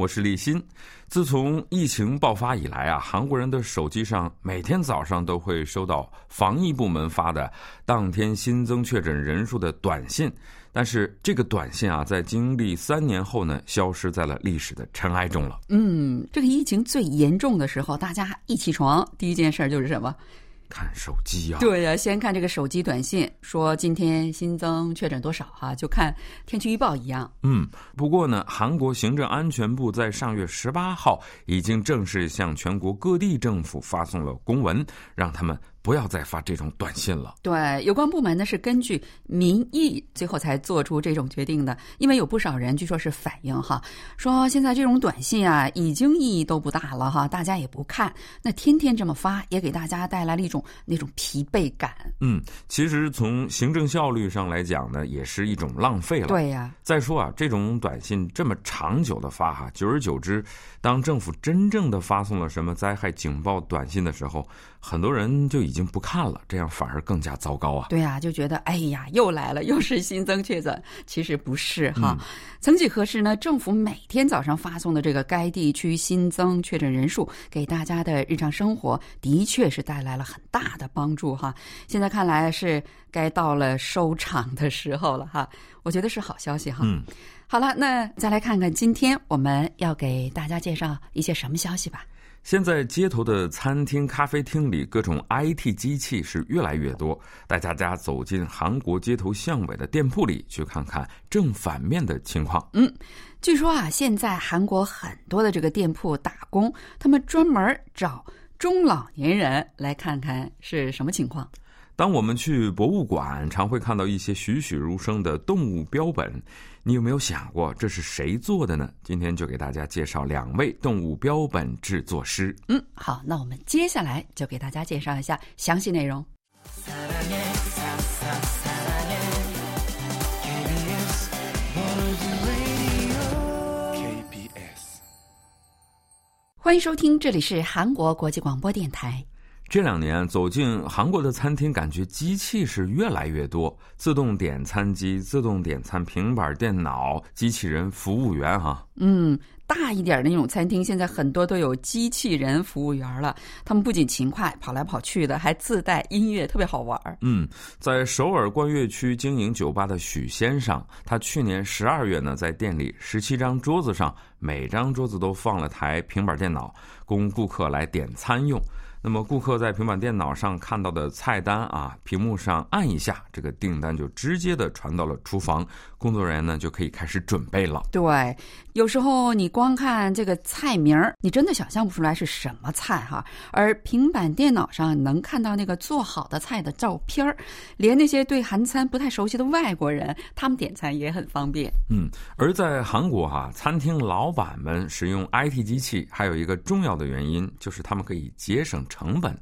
我是立新。自从疫情爆发以来啊，韩国人的手机上每天早上都会收到防疫部门发的当天新增确诊人数的短信。但是这个短信啊，在经历三年后呢，消失在了历史的尘埃中了。嗯，这个疫情最严重的时候，大家一起床第一件事就是什么？看手机啊，对呀，先看这个手机短信，说今天新增确诊多少哈，就看天气预报一样。嗯，不过呢，韩国行政安全部在上月十八号已经正式向全国各地政府发送了公文，让他们。不要再发这种短信了。对，有关部门呢是根据民意最后才做出这种决定的。因为有不少人据说是反映哈，说现在这种短信啊已经意义都不大了哈，大家也不看，那天天这么发也给大家带来了一种那种疲惫感。嗯，其实从行政效率上来讲呢，也是一种浪费了。对呀。再说啊，这种短信这么长久的发哈，久而久之，当政府真正的发送了什么灾害警报短信的时候，很多人就已已经不看了，这样反而更加糟糕啊！对啊，就觉得哎呀，又来了，又是新增确诊。其实不是哈。曾几何时呢？政府每天早上发送的这个该地区新增确诊人数，给大家的日常生活的确是带来了很大的帮助哈。现在看来是该到了收场的时候了哈。我觉得是好消息哈。嗯，好了，那再来看看今天我们要给大家介绍一些什么消息吧。现在街头的餐厅、咖啡厅里，各种 IT 机器是越来越多。带大家走进韩国街头巷尾的店铺里，去看看正反面的情况。嗯，据说啊，现在韩国很多的这个店铺打工，他们专门找中老年人来看看是什么情况。当我们去博物馆，常会看到一些栩栩如生的动物标本。你有没有想过这是谁做的呢？今天就给大家介绍两位动物标本制作师。嗯，好，那我们接下来就给大家介绍一下详细内容。欢迎收听，这里是韩国国际广播电台。这两年走进韩国的餐厅，感觉机器是越来越多，自动点餐机、自动点餐平板电脑、机器人服务员，哈。嗯，大一点的那种餐厅，现在很多都有机器人服务员了。他们不仅勤快，跑来跑去的，还自带音乐，特别好玩。嗯，在首尔冠岳区经营酒吧的许先生，他去年十二月呢，在店里十七张桌子上，每张桌子都放了台平板电脑，供顾客来点餐用。那么，顾客在平板电脑上看到的菜单啊，屏幕上按一下，这个订单就直接的传到了厨房，工作人员呢就可以开始准备了。对，有时候你光看这个菜名儿，你真的想象不出来是什么菜哈。而平板电脑上能看到那个做好的菜的照片儿，连那些对韩餐不太熟悉的外国人，他们点餐也很方便。嗯，而在韩国哈，餐厅老板们使用 IT 机器，还有一个重要的原因就是他们可以节省。成本，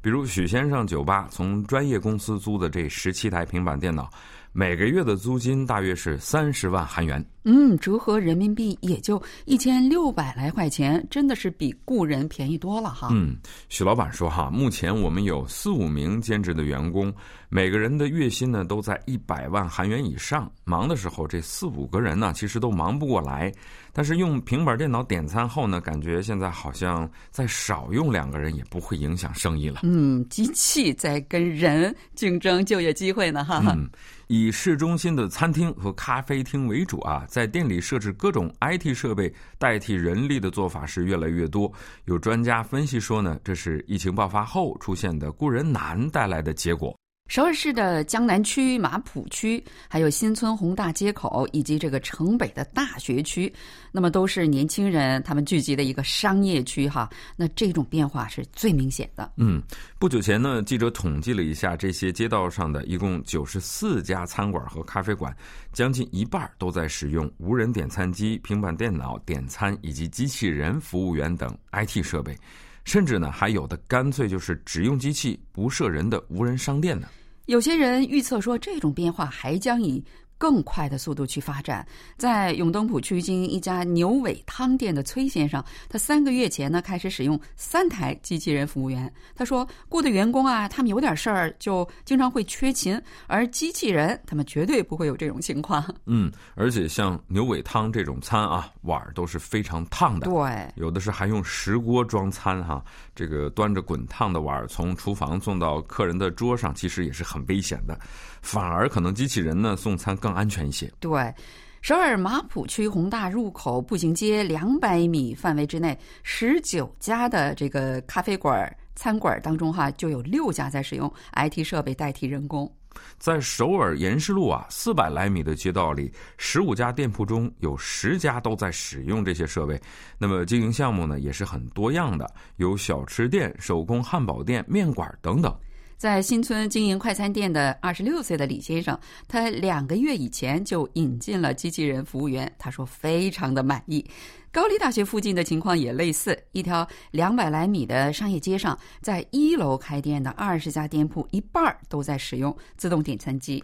比如许先生酒吧从专业公司租的这十七台平板电脑。每个月的租金大约是三十万韩元，嗯，折合人民币也就一千六百来块钱，真的是比雇人便宜多了哈。嗯，许老板说哈，目前我们有四五名兼职的员工，每个人的月薪呢都在一百万韩元以上。忙的时候，这四五个人呢其实都忙不过来，但是用平板电脑点餐后呢，感觉现在好像再少用两个人也不会影响生意了。嗯，机器在跟人竞争就业机会呢，哈。嗯。以市中心的餐厅和咖啡厅为主啊，在店里设置各种 IT 设备代替人力的做法是越来越多。有专家分析说呢，这是疫情爆发后出现的雇人难带来的结果。首尔市的江南区、马浦区，还有新村宏大街口，以及这个城北的大学区，那么都是年轻人他们聚集的一个商业区哈。那这种变化是最明显的。嗯，不久前呢，记者统计了一下这些街道上的一共九十四家餐馆和咖啡馆，将近一半都在使用无人点餐机、平板电脑点餐以及机器人服务员等 IT 设备。甚至呢，还有的干脆就是只用机器不设人的无人商店呢。有些人预测说，这种变化还将以。更快的速度去发展，在永登浦区经营一家牛尾汤店的崔先生，他三个月前呢开始使用三台机器人服务员。他说，雇的员工啊，他们有点事儿就经常会缺勤，而机器人他们绝对不会有这种情况。嗯，而且像牛尾汤这种餐啊，碗都是非常烫的，对，有的是还用石锅装餐哈，这个端着滚烫的碗从厨房送到客人的桌上，其实也是很危险的。反而可能机器人呢送餐更安全一些。对，首尔马浦区宏大入口步行街两百米范围之内，十九家的这个咖啡馆、餐馆当中哈，就有六家在使用 IT 设备代替人工。在首尔延世路啊四百来米的街道里，十五家店铺中有十家都在使用这些设备。那么经营项目呢也是很多样的，有小吃店、手工汉堡店、面馆等等。在新村经营快餐店的二十六岁的李先生，他两个月以前就引进了机器人服务员，他说非常的满意。高丽大学附近的情况也类似，一条两百来米的商业街上，在一楼开店的二十家店铺，一半儿都在使用自动点餐机。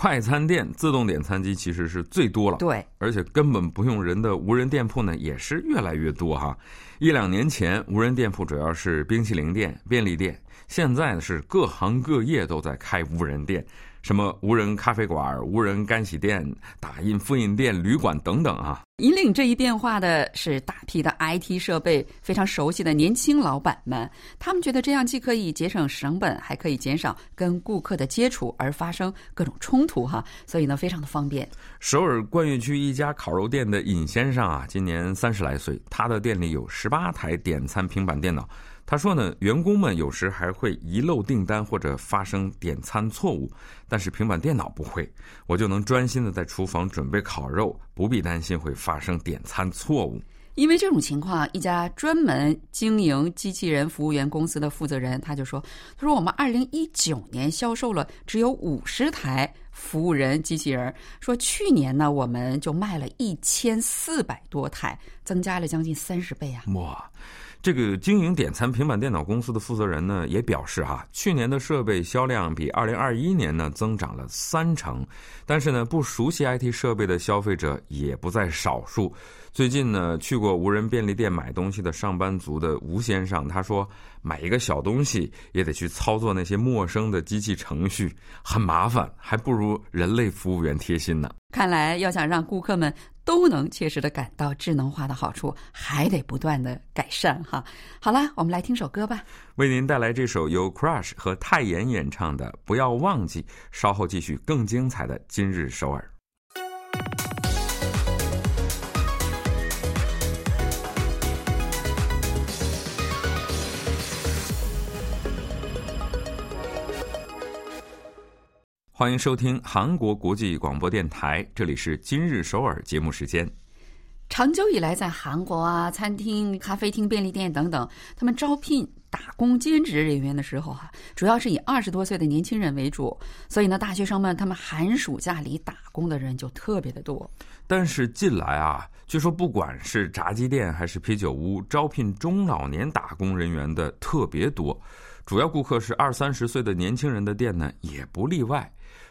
快餐店自动点餐机其实是最多了，对，而且根本不用人的无人店铺呢，也是越来越多哈。一两年前，无人店铺主要是冰淇淋店、便利店。现在呢是各行各业都在开无人店，什么无人咖啡馆、无人干洗店、打印复印店、旅馆等等啊。引领这一变化的是大批的 IT 设备非常熟悉的年轻老板们，他们觉得这样既可以节省成本，还可以减少跟顾客的接触而发生各种冲突哈，所以呢非常的方便。首尔冠岳区一家烤肉店的尹先生啊，今年三十来岁，他的店里有十八台点餐平板电脑。他说呢，员工们有时还会遗漏订单或者发生点餐错误，但是平板电脑不会，我就能专心的在厨房准备烤肉，不必担心会发生点餐错误。因为这种情况，一家专门经营机器人服务员公司的负责人他就说：“他说我们二零一九年销售了只有五十台服务人机器人，说去年呢我们就卖了一千四百多台，增加了将近三十倍啊！哇。”这个经营点餐平板电脑公司的负责人呢，也表示哈，去年的设备销量比二零二一年呢增长了三成，但是呢，不熟悉 IT 设备的消费者也不在少数。最近呢，去过无人便利店买东西的上班族的吴先生，他说，买一个小东西也得去操作那些陌生的机器程序，很麻烦，还不如人类服务员贴心呢。看来，要想让顾客们。都能切实的感到智能化的好处，还得不断的改善哈。好了，我们来听首歌吧，为您带来这首由 Crush 和泰妍演唱的《不要忘记》，稍后继续更精彩的今日首尔。欢迎收听韩国国际广播电台，这里是今日首尔节目时间。长久以来，在韩国啊，餐厅、咖啡厅、便利店等等，他们招聘打工兼职人员的时候啊，主要是以二十多岁的年轻人为主。所以呢，大学生们他们寒暑假里打工的人就特别的多。但是近来啊，据说不管是炸鸡店还是啤酒屋，招聘中老年打工人员的特别多。主要顾客是二三十岁的年轻人的店呢，也不例外。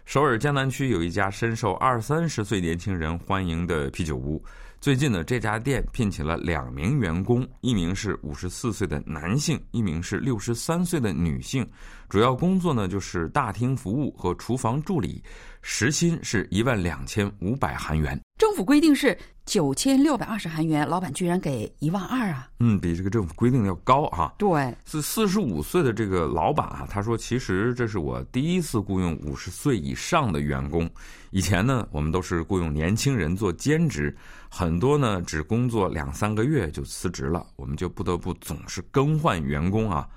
首尔江南区有一家深受二三十岁年轻人欢迎的啤酒屋。最近呢，这家店聘请了两名员工，一名是五十四岁的男性，一名是六十三岁的女性。主要工作呢就是大厅服务和厨房助理，时薪是一万两千五百韩元。政府规定是九千六百二十韩元，老板居然给一万二啊！嗯，比这个政府规定的要高哈。对，是四十五岁的这个老板啊，他说：“其实这是我第一次雇佣五十岁以上的员工。以前呢，我们都是雇佣年轻人做兼职，很多呢只工作两三个月就辞职了，我们就不得不总是更换员工啊。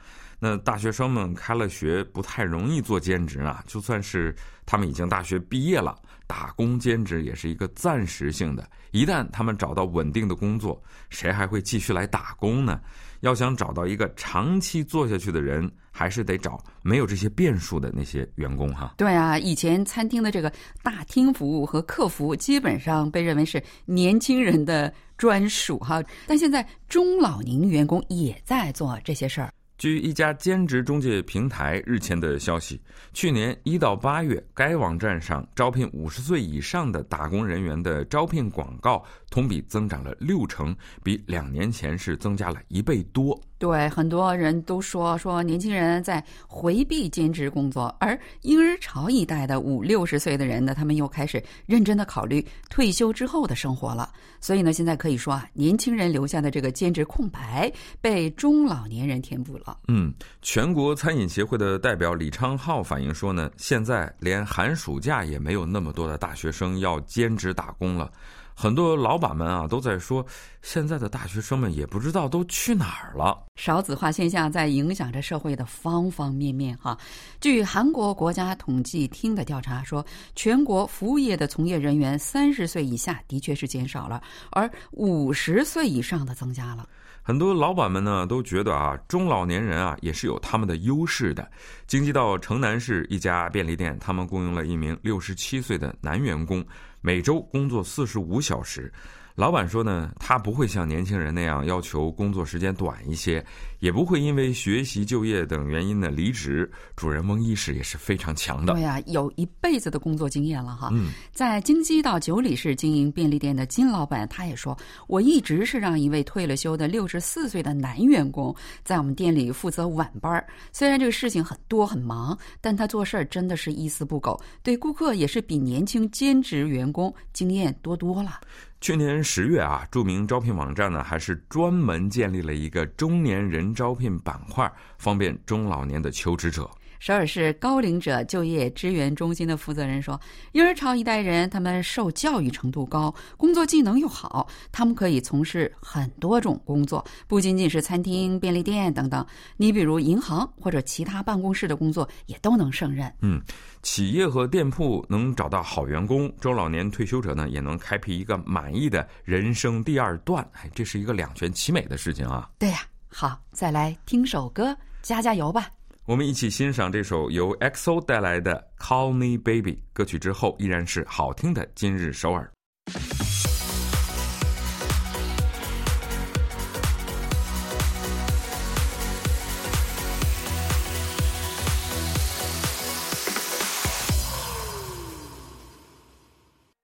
那大学生们开了学，不太容易做兼职啊。就算是他们已经大学毕业了。”打工兼职也是一个暂时性的，一旦他们找到稳定的工作，谁还会继续来打工呢？要想找到一个长期做下去的人，还是得找没有这些变数的那些员工哈。对啊，以前餐厅的这个大厅服务和客服基本上被认为是年轻人的专属哈，但现在中老年员工也在做这些事儿。据一家兼职中介平台日前的消息，去年一到八月，该网站上招聘五十岁以上的打工人员的招聘广告同比增长了六成，比两年前是增加了一倍多。对，很多人都说说年轻人在回避兼职工作，而婴儿潮一代的五六十岁的人呢，他们又开始认真的考虑退休之后的生活了。所以呢，现在可以说啊，年轻人留下的这个兼职空白被中老年人填补了。嗯，全国餐饮协会的代表李昌浩反映说呢，现在连寒暑假也没有那么多的大学生要兼职打工了。很多老板们啊都在说，现在的大学生们也不知道都去哪儿了。少子化现象在影响着社会的方方面面哈。据韩国国家统计厅的调查说，全国服务业的从业人员三十岁以下的确是减少了，而五十岁以上的增加了。很多老板们呢都觉得啊，中老年人啊也是有他们的优势的。京畿道城南市一家便利店，他们雇佣了一名六十七岁的男员工。每周工作四十五小时，老板说呢，他不会像年轻人那样要求工作时间短一些，也不会因为学习、就业等原因呢离职。主人翁意识也是非常强的。对呀，有一辈子的工作经验了哈。嗯，在京畿道九里市经营便利店的金老板，他也说，我一直是让一位退了休的六十四岁的男员工在我们店里负责晚班。虽然这个事情很多很忙，但他做事儿真的是一丝不苟，对顾客也是比年轻兼职员工经验多多了。去年十月啊，著名招聘网站呢还是专门建立了一个中年人招聘板块，方便中老年的求职者。首尔市高龄者就业支援中心的负责人说：“婴儿潮一代人，他们受教育程度高，工作技能又好，他们可以从事很多种工作，不仅仅是餐厅、便利店等等。你比如银行或者其他办公室的工作，也都能胜任。嗯，企业和店铺能找到好员工，中老年退休者呢也能开辟一个满意的人生第二段。哎，这是一个两全其美的事情啊。对呀，好，再来听首歌，加加油吧。”我们一起欣赏这首由 XO 带来的《Call Me Baby》歌曲之后，依然是好听的今日首尔。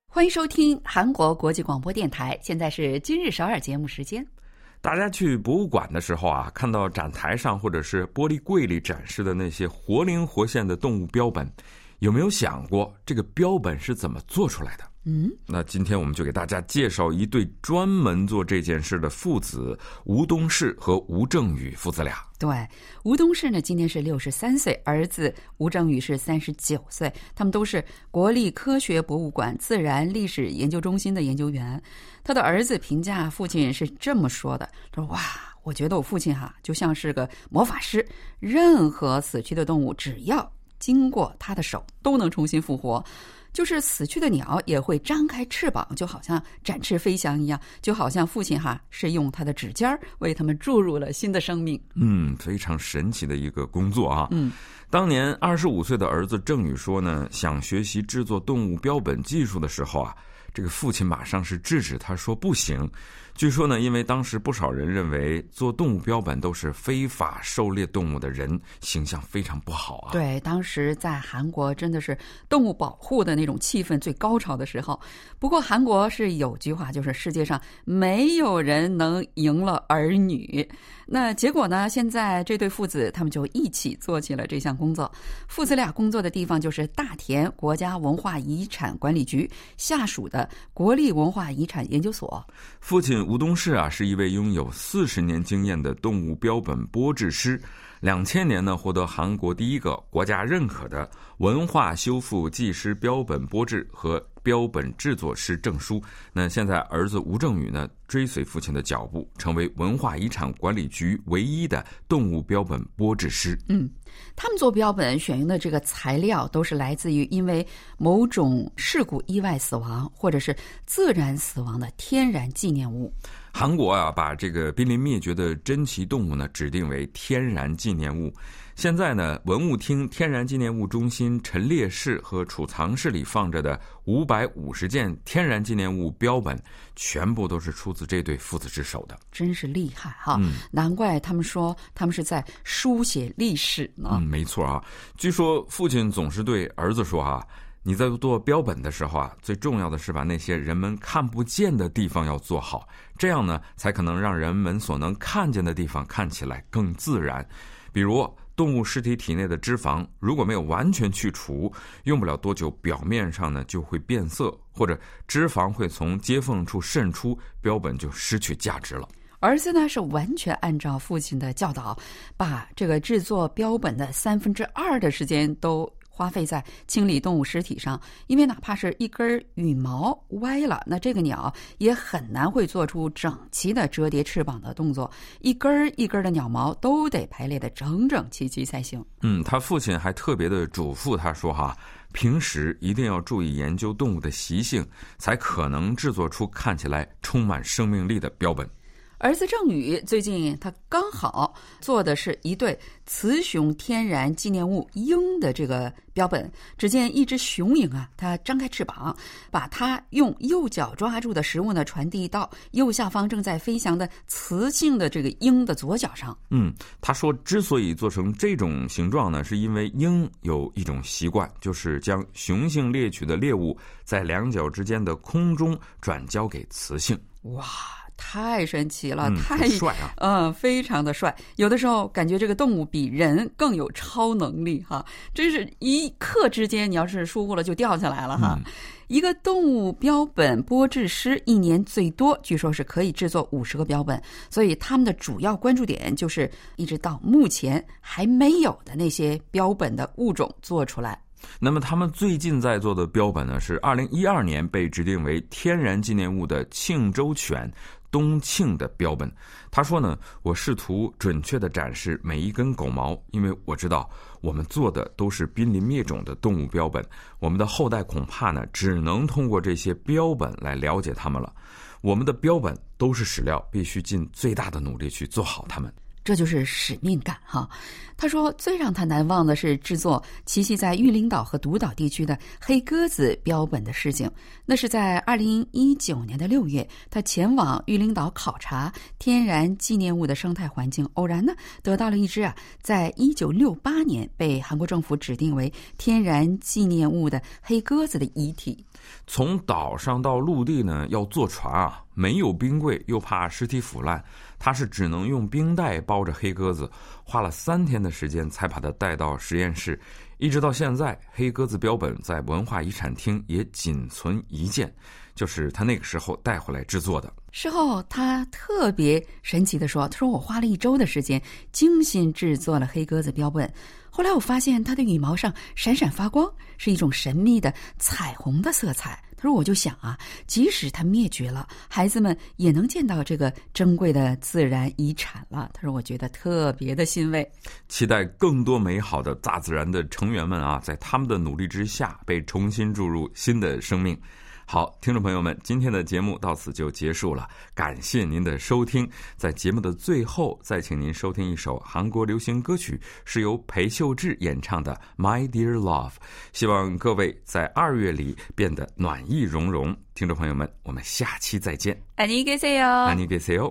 欢迎收听韩国国际广播电台，现在是今日首尔节目时间。大家去博物馆的时候啊，看到展台上或者是玻璃柜里展示的那些活灵活现的动物标本，有没有想过这个标本是怎么做出来的？嗯，那今天我们就给大家介绍一对专门做这件事的父子吴东士和吴正宇父子俩。对，吴东士呢今年是六十三岁，儿子吴正宇是三十九岁，他们都是国立科学博物馆自然历史研究中心的研究员。他的儿子评价父亲是这么说的：“他说哇，我觉得我父亲哈就像是个魔法师，任何死去的动物只要经过他的手都能重新复活。”就是死去的鸟也会张开翅膀，就好像展翅飞翔一样，就好像父亲哈是用他的指尖儿为他们注入了新的生命。嗯，非常神奇的一个工作啊。嗯，当年二十五岁的儿子郑宇说呢，想学习制作动物标本技术的时候啊，这个父亲马上是制止他说不行。据说呢，因为当时不少人认为做动物标本都是非法狩猎动物的人，形象非常不好啊。对，当时在韩国真的是动物保护的那种气氛最高潮的时候。不过韩国是有句话，就是世界上没有人能赢了儿女。那结果呢？现在这对父子他们就一起做起了这项工作。父子俩工作的地方就是大田国家文化遗产管理局下属的国立文化遗产研究所。父亲吴东市啊，是一位拥有四十年经验的动物标本剥制师。两千年呢，获得韩国第一个国家认可的文化修复技师标本剥制和标本制作师证书。那现在儿子吴正宇呢，追随父亲的脚步，成为文化遗产管理局唯一的动物标本剥制师。嗯，他们做标本选用的这个材料都是来自于因为某种事故意外死亡或者是自然死亡的天然纪念物。韩国啊，把这个濒临灭绝的珍奇动物呢指定为天然纪念物。现在呢，文物厅天然纪念物中心陈列室和储藏室里放着的五百五十件天然纪念物标本，全部都是出自这对父子之手的。真是厉害哈！难怪他们说他们是在书写历史呢。嗯，没错啊。据说父亲总是对儿子说：“啊，你在做标本的时候啊，最重要的是把那些人们看不见的地方要做好，这样呢，才可能让人们所能看见的地方看起来更自然。比如。”动物尸体体内的脂肪如果没有完全去除，用不了多久，表面上呢就会变色，或者脂肪会从接缝处渗出，标本就失去价值了。儿子呢是完全按照父亲的教导，把这个制作标本的三分之二的时间都。花费在清理动物尸体上，因为哪怕是一根羽毛歪了，那这个鸟也很难会做出整齐的折叠翅膀的动作。一根一根的鸟毛都得排列的整整齐齐才行。嗯，他父亲还特别的嘱咐他说：“哈，平时一定要注意研究动物的习性，才可能制作出看起来充满生命力的标本。”儿子郑宇最近他刚好做的是一对雌雄天然纪念物鹰的这个标本。只见一只雄鹰啊，它张开翅膀，把它用右脚抓住的食物呢传递到右下方正在飞翔的雌性的这个鹰的左脚上。嗯，他说之所以做成这种形状呢，是因为鹰有一种习惯，就是将雄性猎取的猎物在两脚之间的空中转交给雌性。哇！太神奇了，太帅啊！嗯，非常的帅。有的时候感觉这个动物比人更有超能力哈，真是一刻之间，你要是疏忽了就掉下来了哈。一个动物标本剥制师一年最多据说是可以制作五十个标本，所以他们的主要关注点就是一直到目前还没有的那些标本的物种做出来。那么他们最近在做的标本呢，是二零一二年被指定为天然纪念物的庆州犬。东庆的标本，他说呢，我试图准确的展示每一根狗毛，因为我知道我们做的都是濒临灭种的动物标本，我们的后代恐怕呢，只能通过这些标本来了解它们了。我们的标本都是史料，必须尽最大的努力去做好它们。这就是使命感哈。他说，最让他难忘的是制作栖息在玉林岛和独岛地区的黑鸽子标本的事情。那是在二零一九年的六月，他前往玉林岛考察天然纪念物的生态环境，偶然呢得到了一只啊，在一九六八年被韩国政府指定为天然纪念物的黑鸽子的遗体。从岛上到陆地呢，要坐船啊，没有冰柜，又怕尸体腐烂。他是只能用冰袋包着黑鸽子，花了三天的时间才把它带到实验室。一直到现在，黑鸽子标本在文化遗产厅也仅存一件，就是他那个时候带回来制作的。事后，他特别神奇的说：“他说我花了一周的时间，精心制作了黑鸽子标本。后来我发现它的羽毛上闪闪发光，是一种神秘的彩虹的色彩。”他说：“我就想啊，即使它灭绝了，孩子们也能见到这个珍贵的自然遗产了。”他说：“我觉得特别的欣慰，期待更多美好的大自然的成员们啊，在他们的努力之下，被重新注入新的生命。”好，听众朋友们，今天的节目到此就结束了，感谢您的收听。在节目的最后，再请您收听一首韩国流行歌曲，是由裴秀智演唱的《My Dear Love》。希望各位在二月里变得暖意融融。听众朋友们，我们下期再见。안녕히계세 요。 안녕히계세 요。